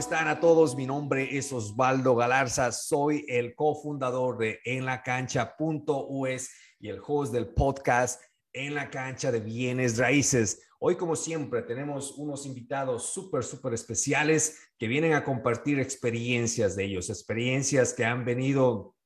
Están a todos? Mi nombre es Osvaldo Galarza, soy el cofundador de enlacancha.us y el host del podcast En la Cancha de Bienes Raíces. Hoy, como siempre, tenemos unos invitados súper, súper especiales que vienen a compartir experiencias de ellos, experiencias que han venido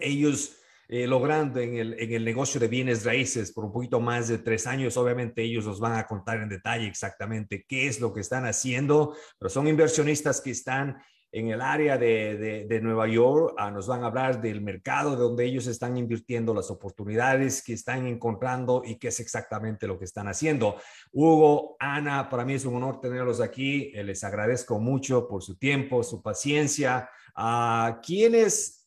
ellos eh, logrando en el, en el negocio de bienes raíces por un poquito más de tres años. Obviamente ellos nos van a contar en detalle exactamente qué es lo que están haciendo, pero son inversionistas que están en el área de, de, Nueva York. Ah, nos van a hablar del mercado de donde ellos están invirtiendo, las oportunidades que están encontrando y qué es exactamente lo que están haciendo. Hugo, Ana, para mí es un honor tenerlos aquí. Eh, les agradezco mucho por su tiempo, su paciencia. Uh, ¿Quiénes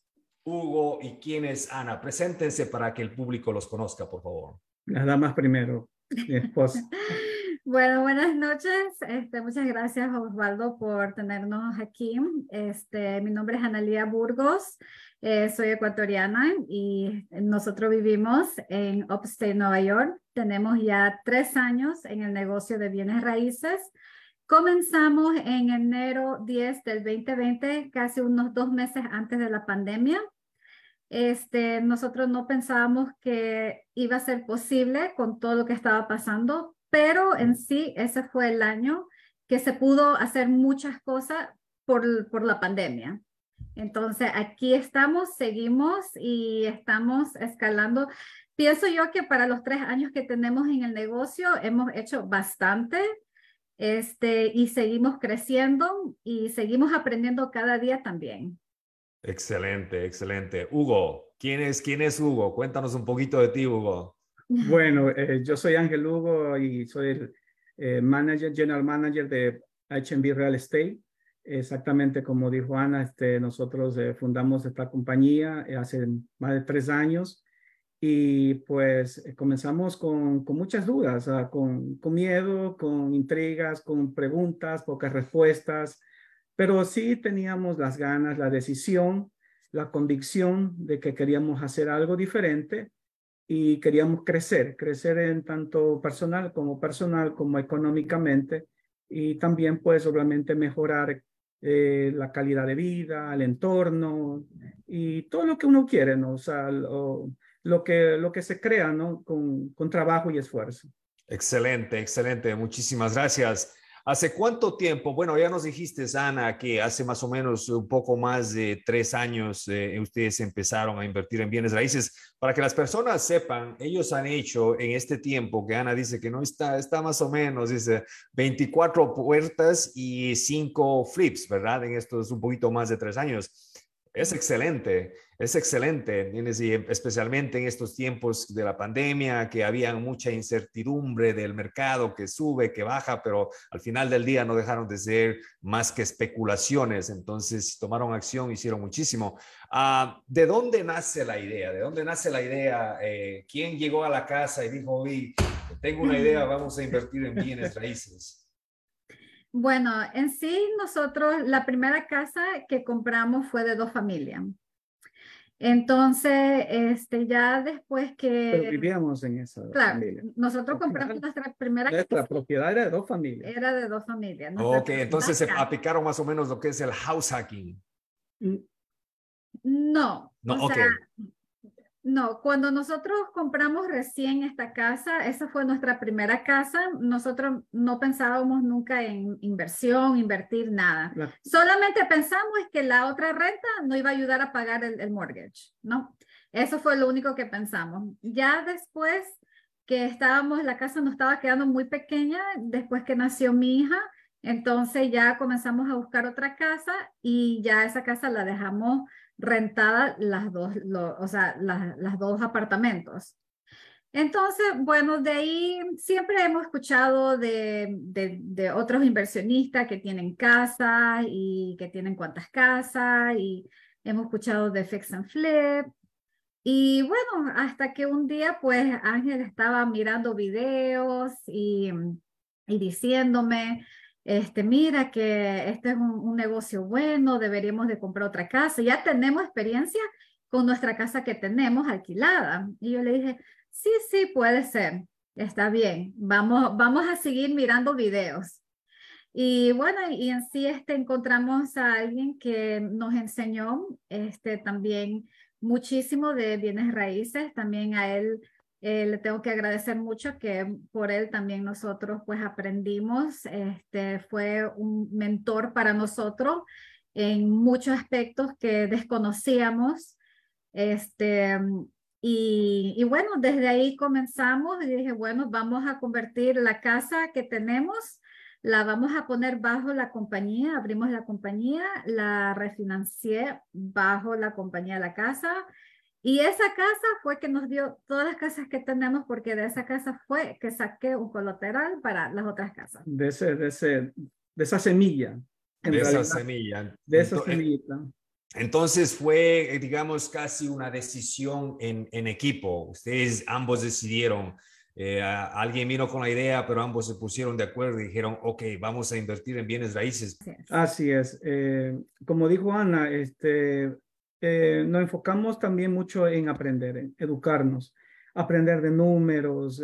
Hugo y quién es Ana. Preséntense para que el público los conozca, por favor. Las damas primero, mi esposa. bueno, buenas noches. Este, muchas gracias, Osvaldo, por tenernos aquí. Este, mi nombre es Analía Burgos. Eh, soy ecuatoriana y nosotros vivimos en Upstate, Nueva York. Tenemos ya tres años en el negocio de bienes raíces. Comenzamos en enero 10 del 2020, casi unos dos meses antes de la pandemia. Este, nosotros no pensábamos que iba a ser posible con todo lo que estaba pasando, pero en sí ese fue el año que se pudo hacer muchas cosas por, por la pandemia. Entonces, aquí estamos, seguimos y estamos escalando. Pienso yo que para los tres años que tenemos en el negocio hemos hecho bastante este, y seguimos creciendo y seguimos aprendiendo cada día también. Excelente, excelente. Hugo, ¿quién es, quién es Hugo? Cuéntanos un poquito de ti, Hugo. Bueno, eh, yo soy Ángel Hugo y soy el eh, manager, general manager de HB Real Estate. Exactamente como dijo Ana, este, nosotros eh, fundamos esta compañía eh, hace más de tres años y pues comenzamos con, con muchas dudas, con, con miedo, con intrigas, con preguntas, pocas respuestas pero sí teníamos las ganas, la decisión, la convicción de que queríamos hacer algo diferente y queríamos crecer, crecer en tanto personal como personal, como económicamente, y también pues obviamente mejorar eh, la calidad de vida, el entorno y todo lo que uno quiere, ¿no? O sea, lo, lo que, lo que se crea, ¿no? Con, con trabajo y esfuerzo. Excelente, excelente. Muchísimas gracias. ¿Hace cuánto tiempo? Bueno, ya nos dijiste, Ana, que hace más o menos un poco más de tres años eh, ustedes empezaron a invertir en bienes raíces. Para que las personas sepan, ellos han hecho en este tiempo, que Ana dice que no está, está más o menos, dice 24 puertas y 5 flips, ¿verdad? En esto es un poquito más de tres años. Es excelente, es excelente, y especialmente en estos tiempos de la pandemia, que había mucha incertidumbre del mercado que sube, que baja, pero al final del día no dejaron de ser más que especulaciones. Entonces tomaron acción, hicieron muchísimo. Uh, ¿De dónde nace la idea? ¿De dónde nace la idea? Eh, ¿Quién llegó a la casa y dijo, oye, tengo una idea, vamos a invertir en bienes raíces? Bueno, en sí nosotros, la primera casa que compramos fue de dos familias. Entonces, este, ya después que... Pero vivíamos en esa claro, familia. Nosotros compramos nuestra primera Nuestra casa. propiedad era de dos familias. Era de dos familias. Ok, entonces se aplicaron más o menos lo que es el house hacking. No. No, o ok. sea, no, cuando nosotros compramos recién esta casa, esa fue nuestra primera casa, nosotros no pensábamos nunca en inversión, invertir nada. La- Solamente pensamos que la otra renta no iba a ayudar a pagar el, el mortgage, ¿no? Eso fue lo único que pensamos. Ya después que estábamos, la casa nos estaba quedando muy pequeña, después que nació mi hija, entonces ya comenzamos a buscar otra casa y ya esa casa la dejamos rentada las dos, lo- o sea, las dos apartamentos. Entonces, bueno, de ahí siempre hemos escuchado de, de, de otros inversionistas que tienen casas y que tienen cuantas casas y hemos escuchado de fix and flip, Y bueno, hasta que un día pues Ángel estaba mirando videos y, y diciéndome, este, mira que este es un, negocio bueno, deberíamos de comprar otra casa. Ya tenemos experiencia con nuestra casa que tenemos alquilada. Y yo le dije, sí, sí, puede ser, está bien, vamos, vamos a seguir mirando videos. Y bueno, y en sí este, encontramos a alguien que nos enseñó este, también muchísimo de bienes raíces. También a él eh, le tengo que agradecer mucho que por él también nosotros pues aprendimos. Este, fue un mentor para nosotros en muchos aspectos que desconocíamos. Este, y, y, bueno, desde ahí comenzamos y dije, bueno, vamos a convertir la casa que tenemos la vamos a poner bajo la compañía, abrimos la compañía, la refinancié bajo la compañía de la casa y esa casa fue que nos dio todas las casas que tenemos porque de esa casa fue que saqué un colateral para las otras casas. De, ese, de, ese, de esa semilla. De esa semilla. De esa semillita. Entonces fue, digamos, casi una decisión en, en equipo. Ustedes ambos decidieron eh, alguien vino con la idea, pero ambos se pusieron de acuerdo y dijeron, ok, vamos a invertir en bienes raíces. Así es. Eh, como dijo Ana, este, eh, nos enfocamos también mucho en aprender, en educarnos, aprender de números,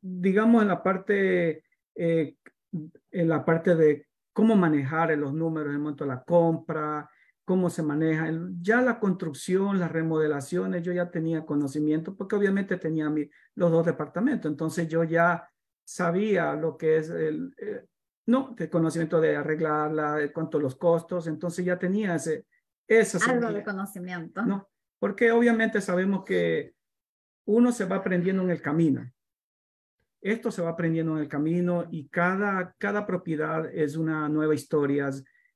digamos en la parte, en la parte de cómo manejar los números en el momento de la compra, cómo se maneja. Ya la construcción, las remodelaciones, yo ya tenía conocimiento porque obviamente tenía mi, los dos departamentos. Entonces yo ya sabía lo que es el, eh, no, el conocimiento de arreglarla, cuánto los costos. Entonces ya tenía ese, esa Algo de conocimiento. No, porque obviamente sabemos que uno se va aprendiendo en el camino. Esto se va aprendiendo en el camino y cada, cada propiedad es una nueva historia,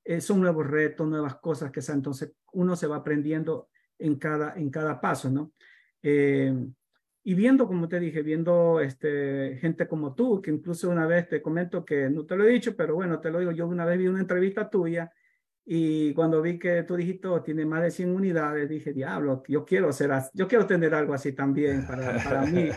eh, son nuevos retos, nuevas cosas que entonces uno se va aprendiendo en cada, en cada paso, ¿no? Eh, y viendo, como te dije, viendo este, gente como tú, que incluso una vez te comento que no te lo he dicho, pero bueno, te lo digo, yo una vez vi una entrevista tuya y cuando vi que tú dijiste, oh, tiene más de 100 unidades, dije, diablo, yo quiero ser yo quiero tener algo así también para, para mí.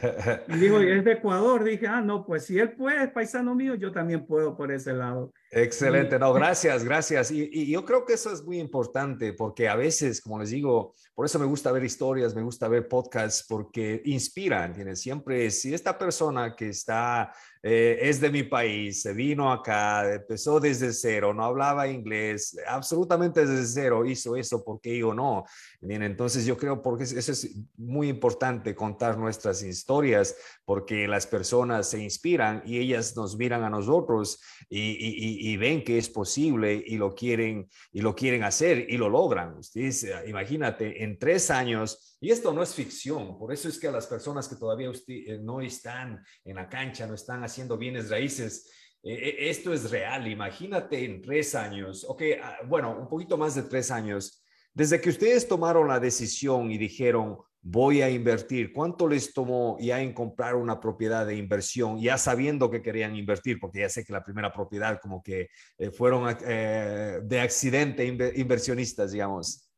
Y digo, es de Ecuador. Dije, ah, no, pues si él puede, es paisano mío, yo también puedo por ese lado. Excelente, no, gracias, gracias. Y, y, yo creo que eso es muy importante porque a veces, como les digo, por eso me gusta ver historias, me gusta ver podcasts porque inspiran, ¿tienes? Siempre, si esta persona que está eh, es de mi país, se vino acá, empezó desde cero, no hablaba inglés, absolutamente desde cero hizo eso, porque digo no? Bien, entonces yo creo porque eso es muy importante contar nuestras historias, porque las personas se inspiran y ellas nos miran a nosotros y, ven que es posible y lo quieren y lo quieren hacer y lo logran. Ustedes, imagínate, en tres años y esto no es ficción, por eso es que a las personas que todavía eh, no están en la cancha, no están haciendo bienes raíces, eh, eh, esto es real. Imagínate en tres años, ok, ah, bueno, un poquito más de tres años, desde que ustedes tomaron la decisión y dijeron, voy a invertir, ¿cuánto les tomó ya en comprar una propiedad de inversión, ya sabiendo que querían invertir? Porque ya sé que la primera propiedad como que fueron de accidente inversionistas, digamos.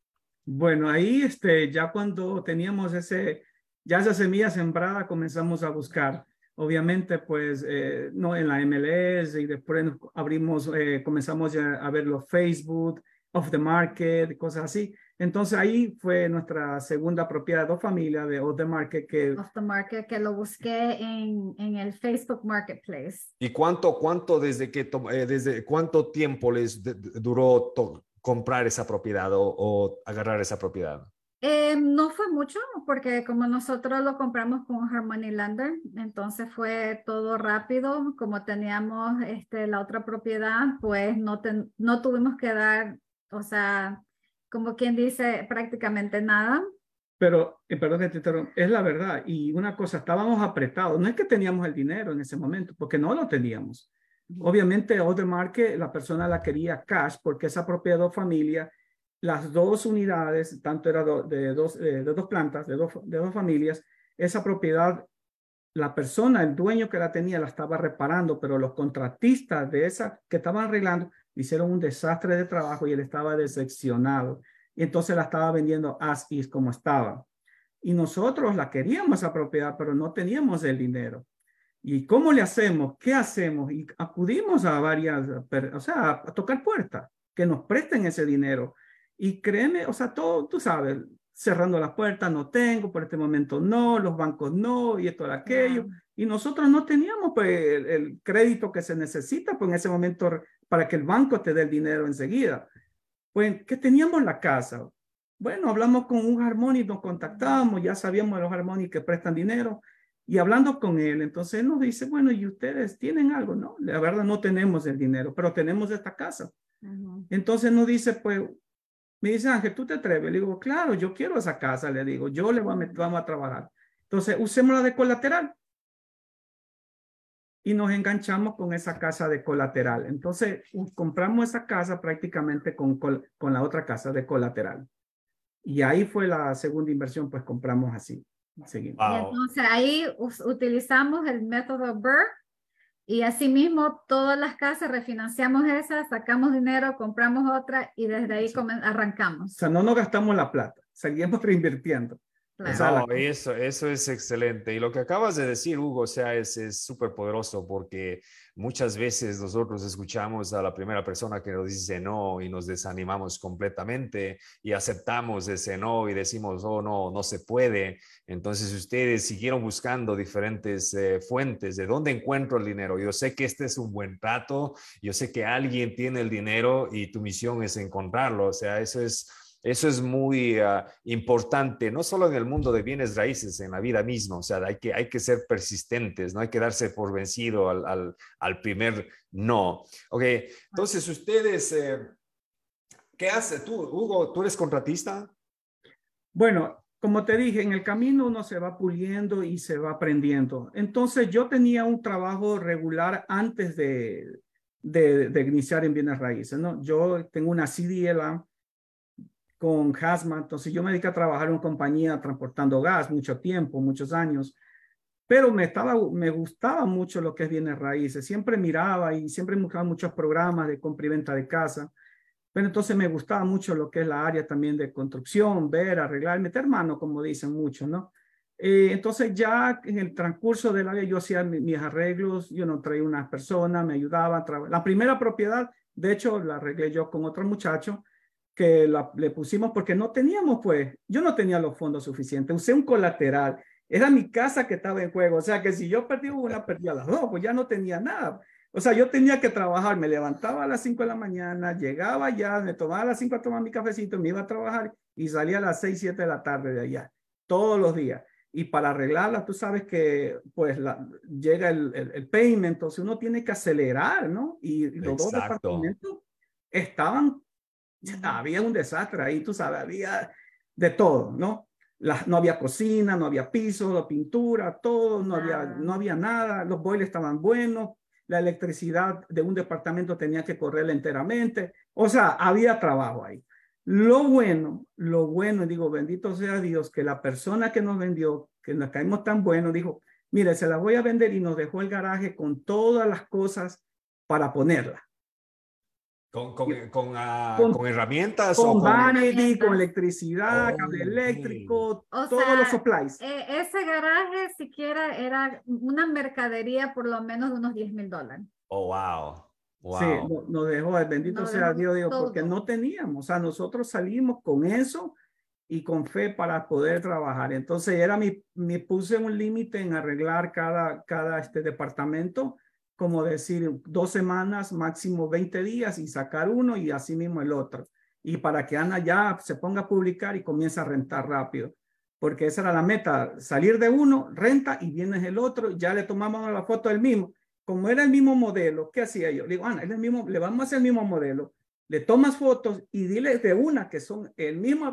Bueno, ahí este, ya cuando teníamos ese, ya esa semilla sembrada, comenzamos a buscar. Obviamente, pues, eh, no en la MLS y después abrimos, eh, comenzamos a ver los Facebook, off the market, cosas así. Entonces ahí fue nuestra segunda propiedad de familia de Off the Market que... Off the Market que lo busqué en, en el Facebook Marketplace. ¿Y cuánto, cuánto desde que, eh, desde cuánto tiempo les duró todo? comprar esa propiedad o, agarrar esa propiedad? Eh, no fue mucho porque como nosotros lo compramos con Harmony Lander, entonces fue todo rápido. Como teníamos este, la otra propiedad, pues no, no tuvimos que dar, o sea, como quien dice, prácticamente nada. Pero, eh, perdón que te es la verdad. Y una cosa, estábamos apretados. No es que teníamos el dinero en ese momento, porque no lo teníamos. Obviamente, otro Market, la persona la quería cash porque esa propiedad de familia, las dos unidades, tanto era de, dos, eh, de dos plantas, de dos, de dos familias, esa propiedad, la persona, el dueño que la tenía, la estaba reparando, pero los contratistas de esa que estaban arreglando hicieron un desastre de trabajo y él estaba decepcionado. Y entonces la estaba vendiendo as is como estaba. y nosotros la queríamos esa propiedad, pero no teníamos el dinero. ¿Y cómo le hacemos? ¿Qué hacemos? Y acudimos a varias, o sea, a tocar puertas, que nos presten ese dinero. Y créeme, o sea, todo, tú sabes, cerrando las puertas, no tengo, por este momento no, los bancos no, y esto, aquello. Y nosotros no teníamos pues, el, crédito que se necesita pues, en ese momento para que el banco te dé el dinero enseguida. Pues, ¿qué teníamos la casa? Bueno, hablamos con un y nos contactamos, ya sabíamos de los Harmony que prestan dinero, y hablando con él, entonces él nos dice, bueno, ¿y ustedes tienen algo? No, la verdad no tenemos el dinero, pero tenemos esta casa. Entonces nos dice, pues, me dice, Ángel, ¿tú te atreves? Le digo, claro, yo quiero esa casa, le digo, yo le voy a vamos a trabajar. Entonces, usémosla de colateral. Y nos enganchamos con esa casa de colateral. Entonces, compramos esa casa prácticamente con, con la otra casa de colateral. Y ahí fue la segunda inversión, pues compramos así. Seguimos. entonces ahí utilizamos el método Burr y asimismo, todas las casas refinanciamos esas, sacamos dinero, compramos otra y desde ahí arrancamos. O sea, no nos gastamos la plata, seguimos reinvirtiendo. Claro. eso, eso es excelente. Y lo que acabas de decir, Hugo, o sea, es súper poderoso porque muchas veces nosotros escuchamos a la primera persona que nos dice no y nos desanimamos completamente y aceptamos ese no y decimos, oh, no, no se puede. Entonces ustedes siguieron buscando diferentes eh, fuentes de dónde encuentro el dinero. Yo sé que este es un buen trato, yo sé que alguien tiene el dinero y tu misión es encontrarlo. O sea, eso es eso es muy ah, importante, no solo en el mundo de bienes raíces, en la vida misma. O sea, hay que, hay que ser persistentes, no hay que darse por vencido al, al, primer no. Ok, entonces ustedes, eh, ¿qué hace tú, Hugo? ¿Tú eres contratista? Bueno, como te dije, en el camino uno se va puliendo y se va aprendiendo. Entonces yo tenía un trabajo regular antes de, de, iniciar en bienes raíces, ¿no? Yo tengo una CDLA con Hazma. Entonces yo me dediqué a trabajar en una compañía transportando gas mucho tiempo, muchos años, pero me, estaba, me gustaba mucho lo que es bienes raíces. Siempre miraba y siempre buscaba muchos programas de compra y venta de casa. Pero entonces me gustaba mucho lo que es la área también de construcción, ver, arreglar, meter mano, como dicen muchos, ¿no? Eh, entonces ya en el transcurso del área yo hacía mis, arreglos, yo no traía unas personas, me ayudaban. La primera propiedad, de hecho, la arreglé yo con otro muchacho que le pusimos porque no teníamos, pues, yo no tenía los fondos suficientes, usé un colateral, era mi casa que estaba en juego, o sea que si yo perdí una, perdía las dos, pues ya no tenía nada. O sea, yo tenía que trabajar, me levantaba a las 5 de la mañana, llegaba ya, me tomaba a las 5 a tomar mi cafecito, me iba a trabajar y salía a las 6, 7 de la tarde de allá, todos los días. Y para arreglarla, tú sabes que pues la, llega el, el, payment, entonces uno tiene que acelerar, ¿no? Y, los dos departamentos estaban había un desastre ahí, tú sabes, había de todo, ¿no? no había cocina, no había piso, pintura, todo, no, había, no había nada, los boilers estaban buenos, la electricidad de un departamento tenía que correr enteramente, o sea, había trabajo ahí. Lo bueno, lo bueno, digo, bendito sea Dios, que la persona que nos vendió, que nos caímos tan bueno, dijo, mire, se la voy a vender y nos dejó el garaje con todas las cosas para ponerla. ¿Con, con, ah, con, con, herramientas? Con, vanity, con electricidad, cable eléctrico, todos los supplies. Eh, ese garaje siquiera era una mercadería por lo menos de unos 10 mil dólares. Oh, wow. wow. Sí, nos dejó, bendito sea Dios, digo, porque no teníamos, o sea, nosotros salimos con eso y con fe para poder trabajar. Entonces era mi, me puse un límite en arreglar cada, cada este departamento como decir dos semanas, máximo 20 días y sacar uno y así mismo el otro. Y para que Ana ya se ponga a publicar y comience a rentar rápido. Porque esa era la meta, salir de uno, renta y vienes el otro, ya le tomamos la foto del mismo. Como era el mismo modelo, ¿qué hacía yo? Le digo, Ana, es el mismo, le vamos a hacer el mismo modelo. Le tomas fotos y dile de una que son el mismo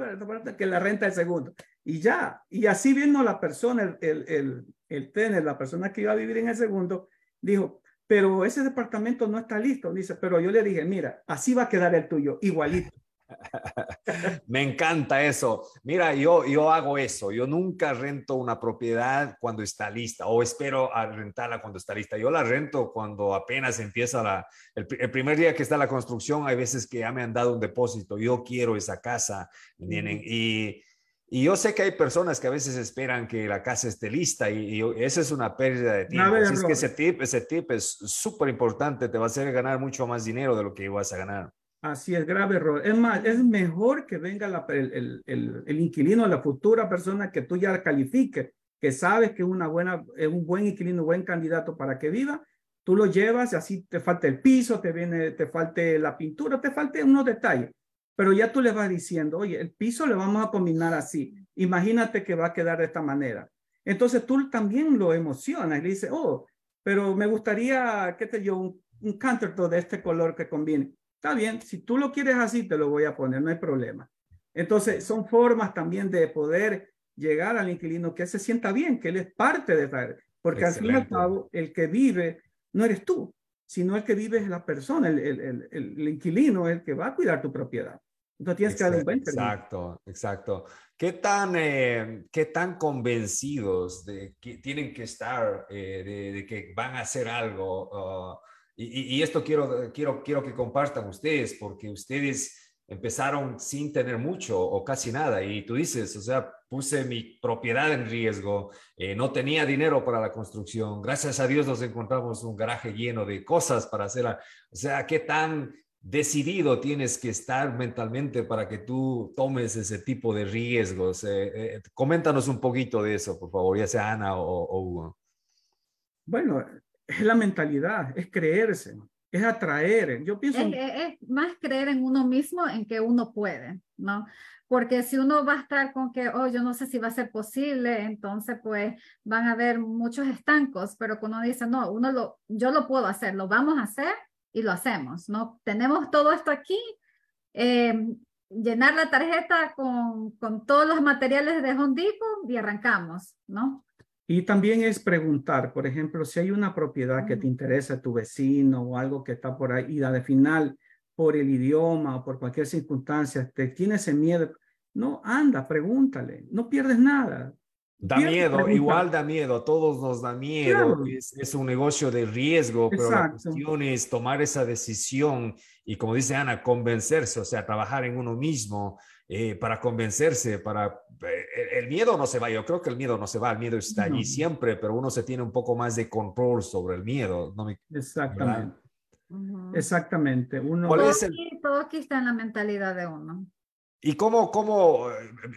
que la renta del segundo. Y ya, y así viendo la persona, el, el, el tener, la persona que iba a vivir en el segundo, dijo, pero ese departamento no está listo. Dice, pero yo le dije, mira, así va a quedar el tuyo, igualito. Me encanta eso. Mira, yo, yo hago eso. Yo nunca rento una propiedad cuando está lista o espero a rentarla cuando está lista. Yo la rento cuando apenas empieza la, el, primer día que está la construcción. Hay veces que ya me han dado un depósito. Yo quiero esa casa, Y Y yo sé que hay personas que a veces esperan que la casa esté lista y, esa es una pérdida de tiempo. Así es que ese tip, ese tip es súper importante, te va a hacer ganar mucho más dinero de lo que vas a ganar. Así es, grave error. Es más, es mejor que venga la, el, el, el, inquilino, la futura persona que tú ya califique, que sabes que una buena, es un buen inquilino, buen candidato para que viva. Tú lo llevas y así te falta el piso, te viene, te falte la pintura, te falte unos detalles pero ya tú le vas diciendo, oye, el piso le vamos a combinar así. Imagínate que va a quedar de esta manera. Entonces tú también lo emocionas y le dices, oh, pero me gustaría, qué te yo, un, un de este color que combine. Está bien, si tú lo quieres así, te lo voy a poner, no hay problema. Entonces, son formas también de poder llegar al inquilino que se sienta bien, que él es parte de esta, porque al fin y al cabo, el que vive no eres tú, sino el que vive es la persona, el, el, el, el inquilino, el que va a cuidar tu propiedad. Entonces tienes que dar Exacto, exacto. ¿Qué tan, eh, ¿Qué tan convencidos de que tienen que estar eh, de, que van a hacer algo? Uh, y, y, esto quiero, quiero, quiero que compartan ustedes, porque ustedes empezaron sin tener mucho o casi nada. Y tú dices, o sea, puse mi propiedad en riesgo, eh, no tenía dinero para la construcción. Gracias a Dios nos encontramos un garaje lleno de cosas para hacerla. O sea, ¿qué tan decidido tienes que estar mentalmente para que tú tomes ese tipo de riesgos. Eh, eh, coméntanos un poquito de eso, por favor, ya sea Ana o, Hugo. Bueno, es la mentalidad, es creerse, es atraer. Yo pienso... Es, más creer en uno mismo, en que uno puede, ¿no? Porque si uno va a estar con que, oh, yo no sé si va a ser posible, entonces pues van a haber muchos estancos, pero cuando uno dice, no, uno lo, yo lo puedo hacer, lo vamos a hacer, y lo hacemos, ¿no? Tenemos todo esto aquí, eh, llenar la tarjeta con, con, todos los materiales de Home Depot y arrancamos, ¿no? Y también es preguntar, por ejemplo, si hay una propiedad que te interesa, tu vecino o algo que está por ahí y de final por el idioma o por cualquier circunstancia te tienes ese miedo, no, anda, pregúntale, no pierdes nada. Da miedo, igual da miedo, a todos nos da miedo, es, un negocio de riesgo, pero la cuestión es tomar esa decisión y como dice Ana, convencerse, o sea, trabajar en uno mismo eh, para convencerse, para... Eh, el miedo no se va, yo creo que el miedo no se va, el miedo está allí siempre, pero uno se tiene un poco más de control sobre el miedo. ¿no Exactamente. Exactamente. Uno... todo aquí está en la mentalidad de uno. ¿Y cómo, cómo,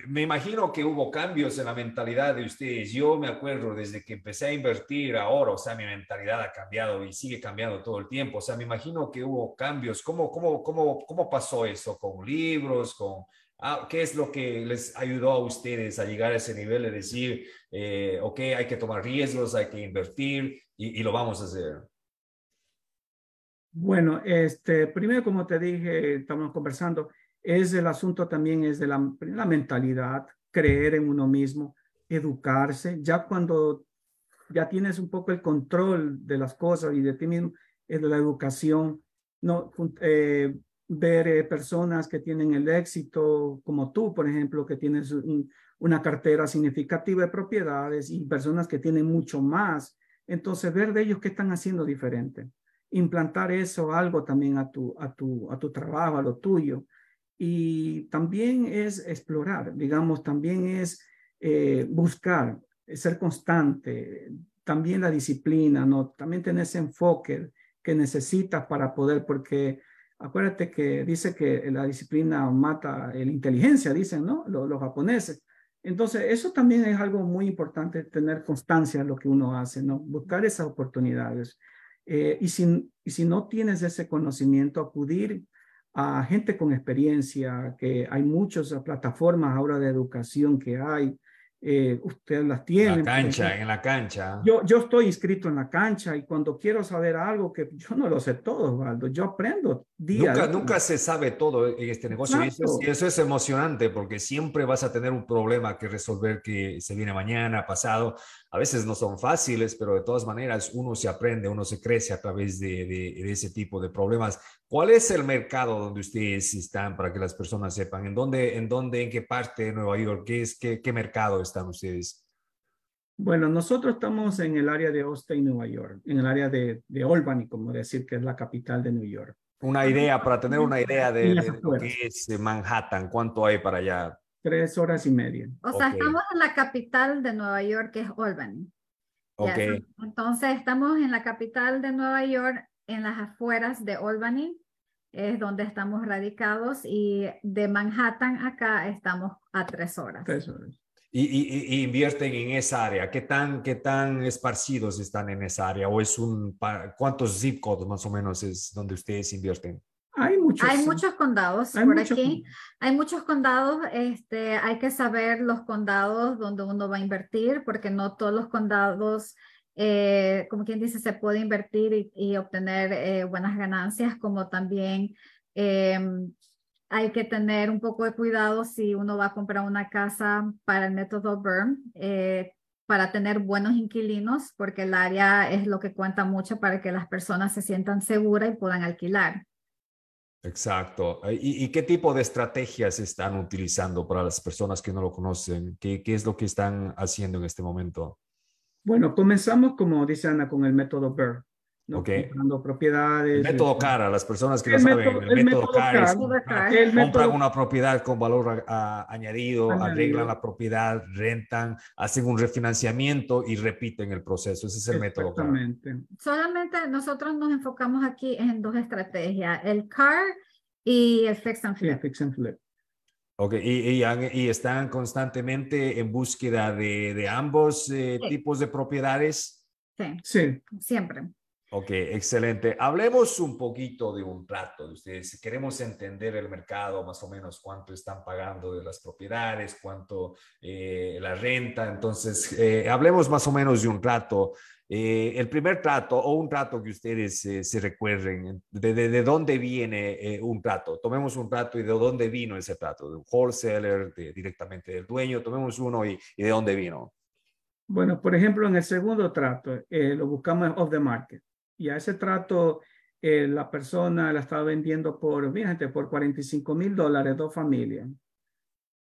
me imagino que hubo cambios en la mentalidad de ustedes? Yo me acuerdo desde que empecé a invertir ahora, o sea, mi mentalidad ha cambiado y sigue cambiando todo el tiempo. O sea, me imagino que hubo cambios. ¿Cómo, cómo, cómo, cómo pasó eso? ¿Con libros? ¿Con ah, qué es lo que les ayudó a ustedes a llegar a ese nivel de decir, eh, ok, hay que tomar riesgos, hay que invertir y, y lo vamos a hacer? Bueno, este, primero, como te dije, estamos conversando es el asunto también es de la, mentalidad, creer en uno mismo, educarse. Ya cuando ya tienes un poco el control de las cosas y de ti mismo, es de la educación, no eh, ver eh, personas que tienen el éxito, como tú, por ejemplo, que tienes una cartera significativa de propiedades y personas que tienen mucho más. Entonces, ver de ellos qué están haciendo diferente. Implantar eso, algo también a tu, a tu, a tu trabajo, a lo tuyo y también es explorar, digamos, también es eh, buscar, ser constante, también la disciplina, ¿no? También tener ese enfoque que necesitas para poder, porque acuérdate que dice que la disciplina mata la inteligencia, dicen, ¿no? Los, japoneses. Entonces, eso también es algo muy importante, tener constancia en lo que uno hace, ¿no? Buscar esas oportunidades. Eh, y, si, y si no tienes ese conocimiento, acudir a gente con experiencia, que hay muchas plataformas ahora de educación que hay, eh, usted las tiene. En la cancha, en la cancha. Yo, yo estoy inscrito en la cancha y cuando quiero saber algo que yo no lo sé todo, Osvaldo, yo aprendo día nunca, Nunca se sabe todo en este negocio y eso, eso, es emocionante porque siempre vas a tener un problema que resolver que se viene mañana, pasado. A veces no son fáciles, pero de todas maneras uno se aprende, uno se crece a través de, de, de ese tipo de problemas. ¿Cuál es el mercado donde ustedes están para que las personas sepan? ¿En dónde, en dónde, en qué parte de Nueva York? ¿Qué, es, qué, qué mercado están ustedes? Bueno, nosotros estamos en el área de Austin, Nueva York, en el área de, de Albany, como decir que es la capital de New York. Una idea, para tener una idea de, de lo que es Manhattan, ¿cuánto hay para allá? Tres horas y media. O sea, estamos en la capital de Nueva York, que es Albany. Ok. Entonces, estamos en la capital de Nueva York, en las afueras de Albany, es donde estamos radicados, y de Manhattan acá estamos a tres horas. Tres horas. Y, y, invierten en esa área. ¿Qué tan, ¿Qué tan esparcidos están en esa área? ¿O es un, cuántos zip codes más o menos es donde ustedes invierten? Hay muchos. Hay muchos condados por aquí. Hay muchos condados. Este, hay que saber los condados donde uno va a invertir, porque no todos los condados, eh, como quien dice, se puede invertir y, obtener eh, buenas ganancias, como también em, hay que tener un poco de cuidado si uno va a comprar una casa para el método BERM, eh, para tener buenos inquilinos, porque el área es lo que cuenta mucho para que las personas se sientan seguras y puedan alquilar. Exacto. ¿Y, qué tipo de estrategias están utilizando para las personas que no lo conocen? ¿Qué, ¿Qué, es lo que están haciendo en este momento? Bueno, comenzamos, como dice Ana, con el método BER. ¿No? Okay. Comprando propiedades. El método este, cara, las personas que no saben, el, método, cara, es compran, una propiedad con valor añadido, arreglan la propiedad, rentan, hacen un refinanciamiento y repiten el proceso. Ese es el método cara. Solamente nosotros nos enfocamos aquí en dos estrategias, el CAR y el Fix and Flip. fix and flip. Ok, y, y, están constantemente en búsqueda de, de ambos eh, tipos de propiedades. Sí, sí. siempre. Ok, excelente. Hablemos un poquito de un trato de ustedes. Queremos entender el mercado, más o menos cuánto están pagando de las propiedades, cuánto eh, la renta. Entonces, eh, hablemos más o menos de un trato. Eh, el primer trato o un trato que ustedes se recuerden, de, de, dónde viene un trato? Tomemos un trato y de dónde vino ese trato, de un wholesaler, directamente del dueño, tomemos uno y, y, de dónde vino. Bueno, por ejemplo, en el segundo trato lo buscamos off the market y a ese trato eh, la persona la estaba vendiendo por, fíjate, por 45 mil dólares, dos familias,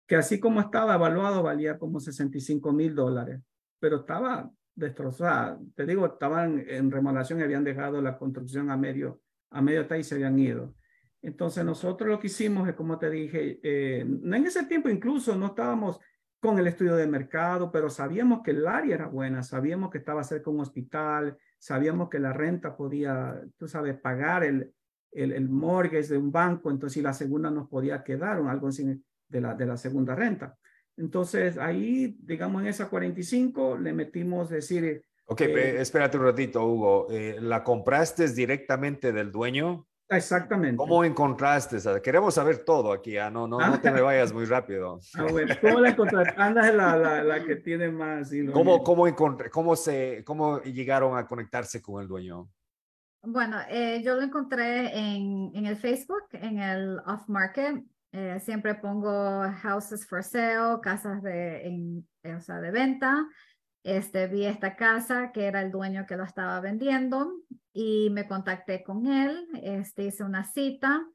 que así como estaba evaluado valía como 65 mil dólares, pero estaba destrozada. Te digo, estaban en remodelación y habían dejado la construcción a medio, a medio y se habían ido. Entonces nosotros lo que hicimos es, como te dije, eh, en ese tiempo incluso no estábamos con el estudio de mercado, pero sabíamos que el área era buena, sabíamos que estaba cerca de un hospital, sabíamos que la renta podía, tú sabes, pagar el, el, el mortgage de un banco, entonces la segunda nos podía quedar o algo así de la, de la segunda renta. Entonces ahí, digamos, en esa 45 le metimos decir... Ok, eh, espérate un ratito, Hugo. Eh, ¿La compraste directamente del dueño? Exactamente. ¿Cómo encontraste? Queremos saber todo aquí, ¿ah? no, no, no te me vayas muy rápido. Ah, bueno. ¿Cómo la encontraste? Anda es la, la, la, que tiene más. ¿Cómo, cómo, cómo, se, ¿Cómo llegaron a conectarse con el dueño? Bueno, eh, yo lo encontré en, en, el Facebook, en el off market. Eh, siempre pongo houses for sale, casas de, en, o sea, de venta. Este, vi esta casa que era el dueño que lo estaba vendiendo y me contacté con él, este, hice una cita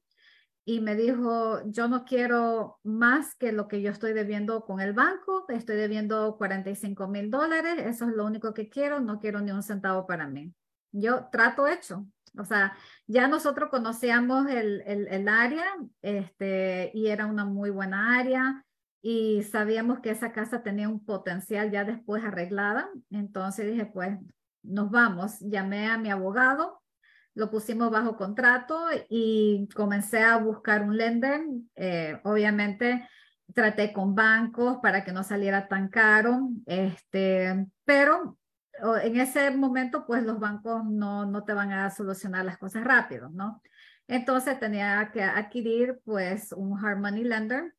y me dijo, yo no quiero más que lo que yo estoy debiendo con el banco, estoy debiendo 45 mil dólares, eso es lo único que quiero, no quiero ni un centavo para mí. Yo trato hecho, o sea, ya nosotros conocíamos el, el, el área este, y era una muy buena área y sabíamos que esa casa tenía un potencial ya después arreglada. Entonces dije, pues nos vamos. Llamé a mi abogado, lo pusimos bajo contrato y comencé a buscar un lender. Eh, obviamente traté con bancos para que no saliera tan caro, este, pero en ese momento pues los bancos no, no te van a solucionar las cosas rápido, ¿no? Entonces tenía que adquirir pues un hard money lender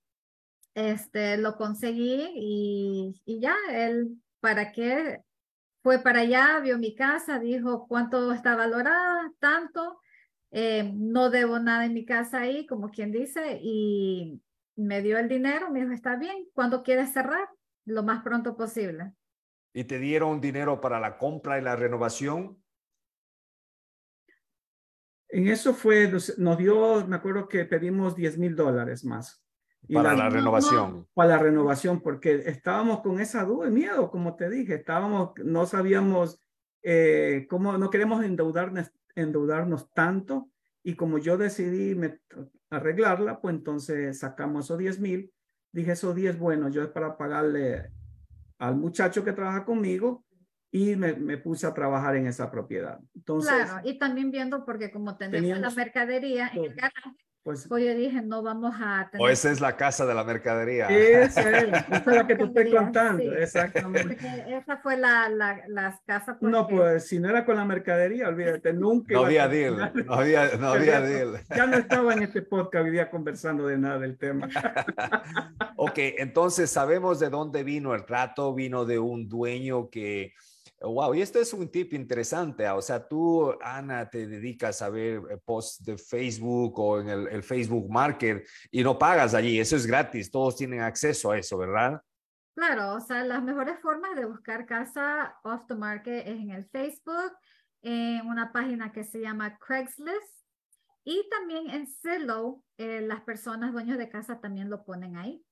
este, lo conseguí y, y ya, él, ¿para qué? Fue para allá, vio mi casa, dijo cuánto está valorada, tanto, eh, no debo nada en mi casa ahí, como quien dice, y me dio el dinero, me dijo, está bien, ¿cuándo quieres cerrar? Lo más pronto posible. ¿Y te dieron dinero para la compra y la renovación? En eso fue, nos dio, me acuerdo que pedimos 10 mil dólares más para la, renovación. para la renovación, porque estábamos con esa duda y miedo, como te dije, estábamos, no sabíamos eh, cómo, no queremos endeudarnos, endeudarnos tanto y como yo decidí arreglarla, pues entonces sacamos esos 10 mil dije, esos 10, bueno, yo es para pagarle al muchacho que trabaja conmigo y me, me, puse a trabajar en esa propiedad. Entonces, claro, y también viendo porque como tenemos la mercadería en el garaje, pues, pues, yo dije, no vamos a tener... O esa es la casa de la mercadería. Esa es, esa es la que te estoy contando, exactamente. esa fue la, la, las casas. Porque... No, pues si no era con la mercadería, olvídate, nunca... No había deal, no había, no había deal. Ya no estaba en este podcast, vivía conversando de nada del tema. ok, entonces sabemos de dónde vino el trato, vino de un dueño que Wow, y esto es un tip interesante. Ah, o sea, tú, Ana, te dedicas a ver eh, posts de Facebook o en el, Facebook Market y no pagas allí. Eso es gratis. Todos tienen acceso a eso, ¿verdad? Claro, o sea, las mejores formas de buscar casa off the market es en el Facebook, en una página que se llama Craigslist y también en Zillow. Eh, las personas dueños de casa también lo ponen ahí.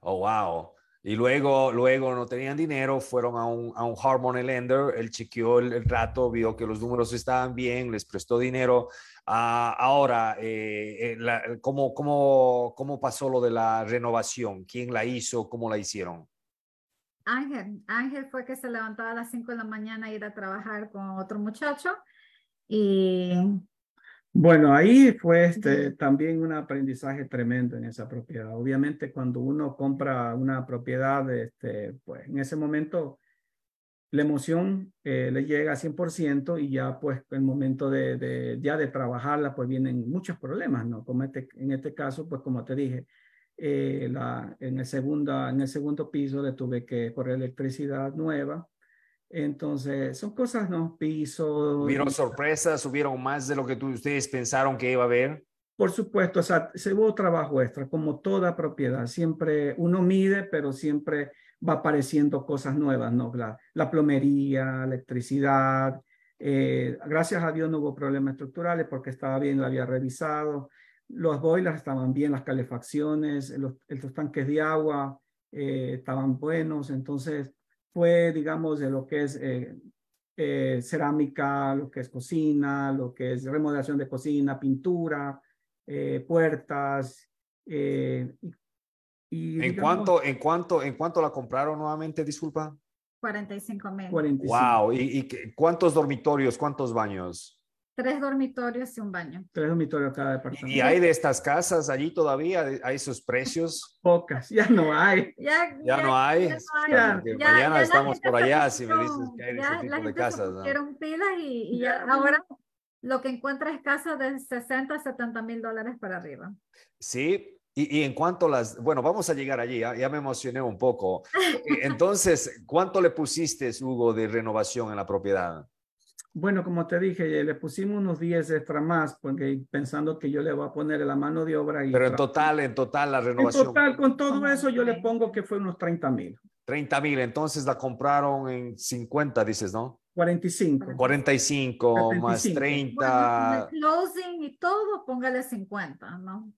Oh, wow. Y luego, luego no tenían dinero, fueron a un, a un hard money lender, él chequeó el, el, trato, vio que los números estaban bien, les prestó dinero. Uh, ahora, eh, eh, la, ¿cómo, cómo, ¿cómo pasó lo de la renovación? ¿Quién la hizo? ¿Cómo la hicieron? Ángel, Ángel fue que se levantaba a las 5 de la mañana a ir a trabajar con otro muchacho y bueno, ahí fue este, también un aprendizaje tremendo en esa propiedad. Obviamente, cuando uno compra una propiedad, este, pues en ese momento la emoción eh, le llega a 100% y ya pues el momento de, de, ya de trabajarla, pues vienen muchos problemas, ¿no? Como este, en este caso, pues como te dije, eh, la, en, el segunda, en el segundo piso le tuve que correr electricidad nueva entonces, son cosas, ¿no? Piso. ¿Hubieron sorpresas? ¿Hubieron más de lo que tú, ustedes pensaron que iba a haber? Por supuesto, o sea, se hubo trabajo extra, como toda propiedad. Siempre uno mide, pero siempre va apareciendo cosas nuevas, ¿no? La, la plomería, electricidad. Eh, gracias a Dios no hubo problemas estructurales porque estaba bien, lo había revisado. Los boilers estaban bien, las calefacciones, los, los tanques de agua eh, estaban buenos. Entonces, fue, digamos, de lo que es eh, eh, cerámica, lo que es cocina, lo que es remodelación de cocina, pintura, eh, puertas. y, ¿En, cuánto, ¿En cuánto en cuánto la compraron nuevamente, disculpa? 45 mil. Wow, ¿Y, ¿Y, cuántos dormitorios, cuántos baños? Tres dormitorios y un baño. Tres dormitorios cada departamento. ¿Y hay de estas casas allí todavía? ¿Hay esos precios? Pocas, ya no hay. Ya, ya, no hay. Ya, mañana estamos por allá si me dices que hay ese tipo de casas. ¿no? pilas y, y ahora lo que encuentra es casas de 60 a 70 mil dólares para arriba. Sí, y, y, en cuanto las, bueno, vamos a llegar allí, ya, ya, me emocioné un poco. Entonces, ¿cuánto le pusiste, Hugo, de renovación en la propiedad? Bueno, como te dije, le pusimos unos 10 extra más, porque pensando que yo le voy a poner la mano de obra. Y Pero en total, en total, la renovación. En total, con todo eso, yo le pongo que fue unos 30 mil. 30 mil, entonces la compraron en 50, dices, ¿no? 45. 45 más 30. Bueno, closing y todo, póngale 50, ¿no?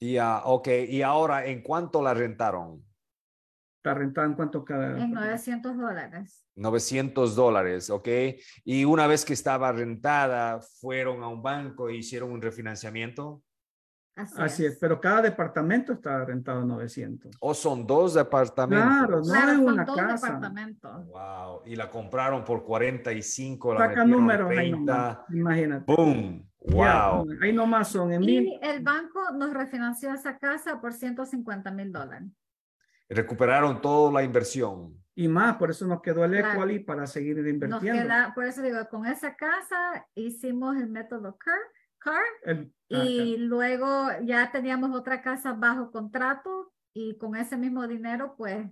Ya, ok. Y ahora, ¿en cuánto la rentaron? ¿Está rentada en cuánto cada? En 900 dólares. 900 dólares, ok. Y una vez que estaba rentada, fueron a un banco e hicieron un refinanciamiento. Así, es. pero cada departamento está rentado 900. ¿O son dos departamentos? Claro, no claro, es una dos casa. departamentos. Wow, y la compraron por 45, la Saca números ahí nomás, imagínate. ¡Boom! Wow. ahí nomás son en Y mil. el banco nos refinanció esa casa por 150 mil dólares. Recuperaron toda la inversión. Y más, por eso nos quedó el Claro. equity para seguir Nos invirtiendo. queda, por eso digo, con esa casa hicimos el método CAR, CAR El- y luego ya teníamos otra casa bajo contrato y con ese mismo dinero pues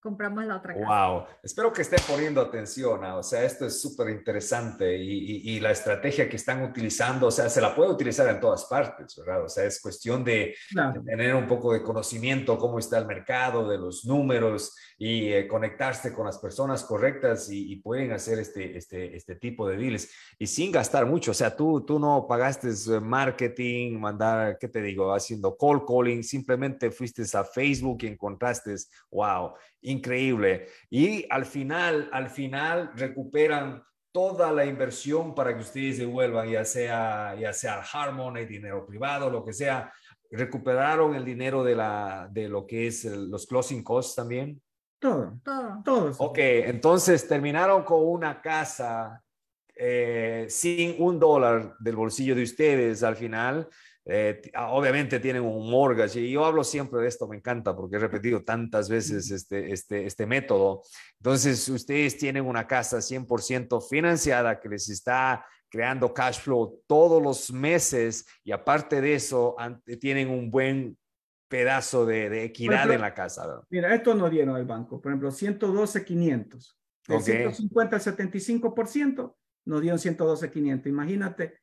compramos la otra casa. Wow, espero que estén poniendo atención, ah, o sea, esto es súper interesante y, y- y la estrategia que están utilizando, o sea, se la puede utilizar en todas partes, ¿verdad? O sea, es cuestión de, claro. de tener un poco de conocimiento, cómo está el mercado, de los números y eh, conectarse con las personas correctas y, y pueden hacer este, este, este tipo de deals y sin gastar mucho, o sea, tú, tú no pagaste eh, marketing, mandar, ¿qué te digo? Haciendo call calling, simplemente fuiste a Facebook y encontraste, wow, increíble. Y al final, al final recuperan toda la inversión para que ustedes devuelvan, ya sea, ya sea Harmony, dinero privado, lo que sea. recuperaron el dinero de, la, de lo que es los closing costs también. Todo, todo, todo. Ok, entonces terminaron con una casa eh, sin un dólar del bolsillo de ustedes al final. Eh, ah, obviamente tienen un mortgage y yo hablo siempre de esto, me encanta porque he repetido tantas veces este, este, este método. Entonces, ustedes tienen una casa 100% financiada que les está creando cash flow todos los meses y aparte de eso, tienen un buen pedazo de, equidad en la casa. Mira, esto no dieron al banco. Por ejemplo, 112, 500. De 150 al 75%, nos dieron 112, 500. Imagínate,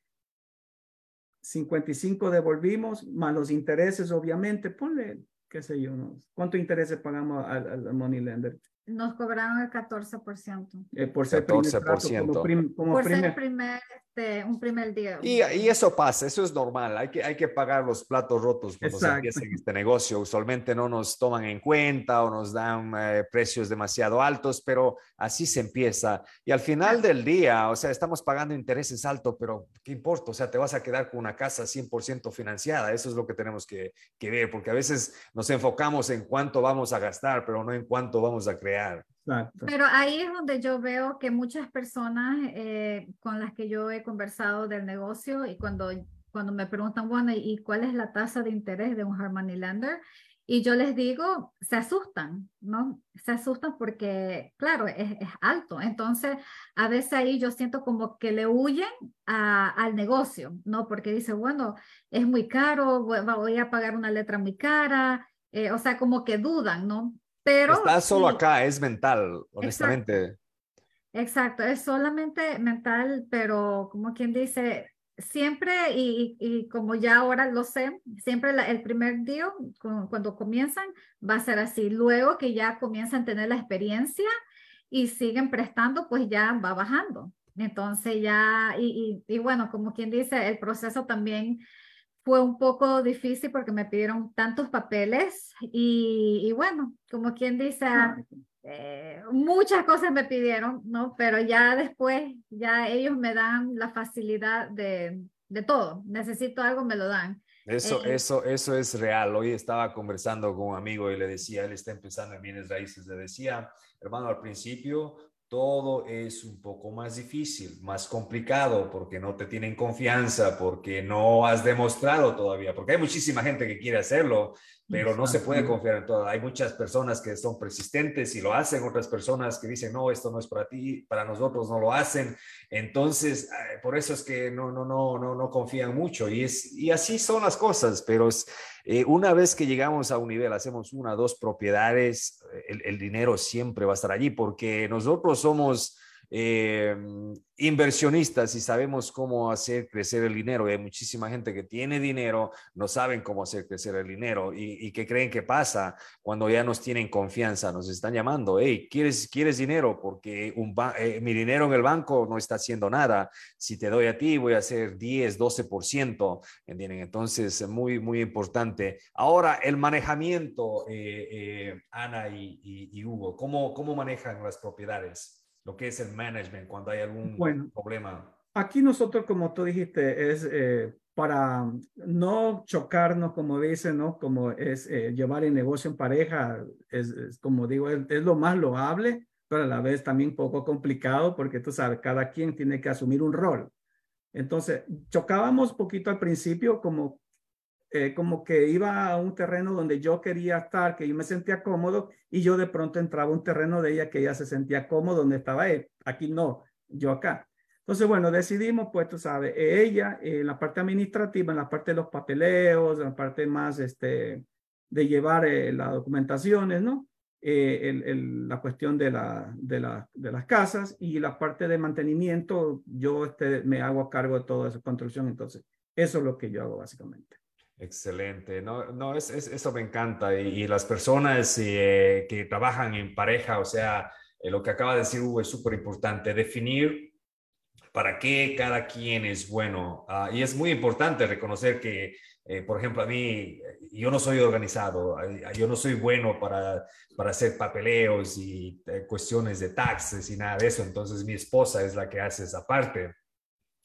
55 devolvimos, más los intereses, obviamente. Ponle, qué sé yo, ¿no? ¿cuánto intereses pagamos al, al money lender? Nos cobraron el 14%. Eh, por ser 14%. Primer como, por ser primer, este, un primer día. Y, y, eso pasa, eso es normal. Hay que, hay que pagar los platos rotos cuando se empieza en este negocio. Usualmente no nos toman en cuenta o nos dan eh, precios demasiado altos, pero así se empieza. Y al final del día, o sea, estamos pagando intereses altos, pero ¿qué importa? O sea, te vas a quedar con una casa 100% financiada. Eso es lo que tenemos que, que ver, porque a veces nos enfocamos en cuánto vamos a gastar, pero no en cuánto vamos a crear pero ahí es donde yo veo que muchas personas eh, con las que yo he conversado del negocio y cuando, cuando me preguntan, bueno, ¿y cuál es la tasa de interés de un hard money lender? Y yo les digo, se asustan, ¿no? Se asustan porque, claro, es, es alto. Entonces, a veces ahí yo siento como que le huyen a, al negocio, ¿no? Porque dice, bueno, es muy caro, voy a pagar una letra muy cara, eh, o sea, como que dudan, ¿no? Está solo acá, es mental, honestamente. Exacto. es solamente mental, pero como quien dice, siempre, y, y, como ya ahora lo sé, siempre el primer día, cuando comienzan, va a ser así. Luego que ya comienzan a tener la experiencia y siguen prestando, pues ya va bajando. Entonces ya, y, y, y bueno, como quien dice, el proceso también fue un poco difícil porque me pidieron tantos papeles y, bueno, como quien dice, eh, muchas cosas me pidieron, ¿no? Pero ya después, ya ellos me dan la facilidad de, de todo. Necesito algo, me lo dan. Eso, eh, eso, eso es real. Hoy estaba conversando con un amigo y le decía, él está empezando en bienes raíces, le decía, hermano, al principio todo es un poco más difícil, más complicado, porque no te tienen confianza, porque no has demostrado todavía, porque hay muchísima gente que quiere hacerlo, pero no se puede confiar en todo. Hay muchas personas que son persistentes y lo hacen, otras personas que dicen, no, esto no es para ti, para nosotros no lo hacen. Entonces, eh, por eso es que no, no, no, no, no confían mucho y, es, y así son las cosas, pero eh, una vez que llegamos a un nivel, hacemos una, dos propiedades, el, el dinero siempre va a estar allí porque nosotros somos eh, inversionistas y sabemos cómo hacer crecer el dinero. hay muchísima gente que tiene dinero, no saben cómo hacer crecer el dinero y, que creen que pasa cuando ya nos tienen confianza, nos están llamando, hey, ¿quieres, quieres dinero? Porque eh, mi dinero en el banco no está haciendo nada. Si te doy a ti, voy a hacer 10, 12%. ¿Entienden? Entonces, muy, muy importante. Ahora, el manejamiento, eh, Ana y, y, Hugo, ¿cómo, ¿cómo manejan las propiedades? Lo que es el management cuando hay algún problema? Aquí nosotros, como tú dijiste, es eh, para no chocarnos, como dicen, ¿no? Como es eh, llevar el negocio en pareja, es, como digo, es, lo más loable, pero a la vez también poco complicado porque tú sabes, cada quien tiene que asumir un rol. Entonces, chocábamos poquito al principio como eh, como que iba a un terreno donde yo quería estar, que yo me sentía cómodo y yo de pronto entraba a un terreno de ella que ella se sentía cómodo donde estaba él. Aquí no, yo acá. Entonces, bueno, decidimos, pues tú sabes, ella en la parte administrativa, en la parte de los papeleos, en la parte más este, de llevar eh, las documentaciones, ¿no? Eh, el, la cuestión de, la, de, la, de, las casas y la parte de mantenimiento, yo este, me hago a cargo de toda esa construcción. Entonces, eso es lo que yo hago básicamente. Excelente, no, no es, eso me encanta. Y, las personas eh, que trabajan en pareja, o sea, eh, lo que acaba de decir Hugo es súper importante, definir para qué cada quien es bueno. Ah, y es muy importante reconocer que, eh, por ejemplo, a mí, yo no soy organizado, yo no soy bueno para, para hacer papeleos y cuestiones de taxes y nada de eso, entonces mi esposa es la que hace esa parte.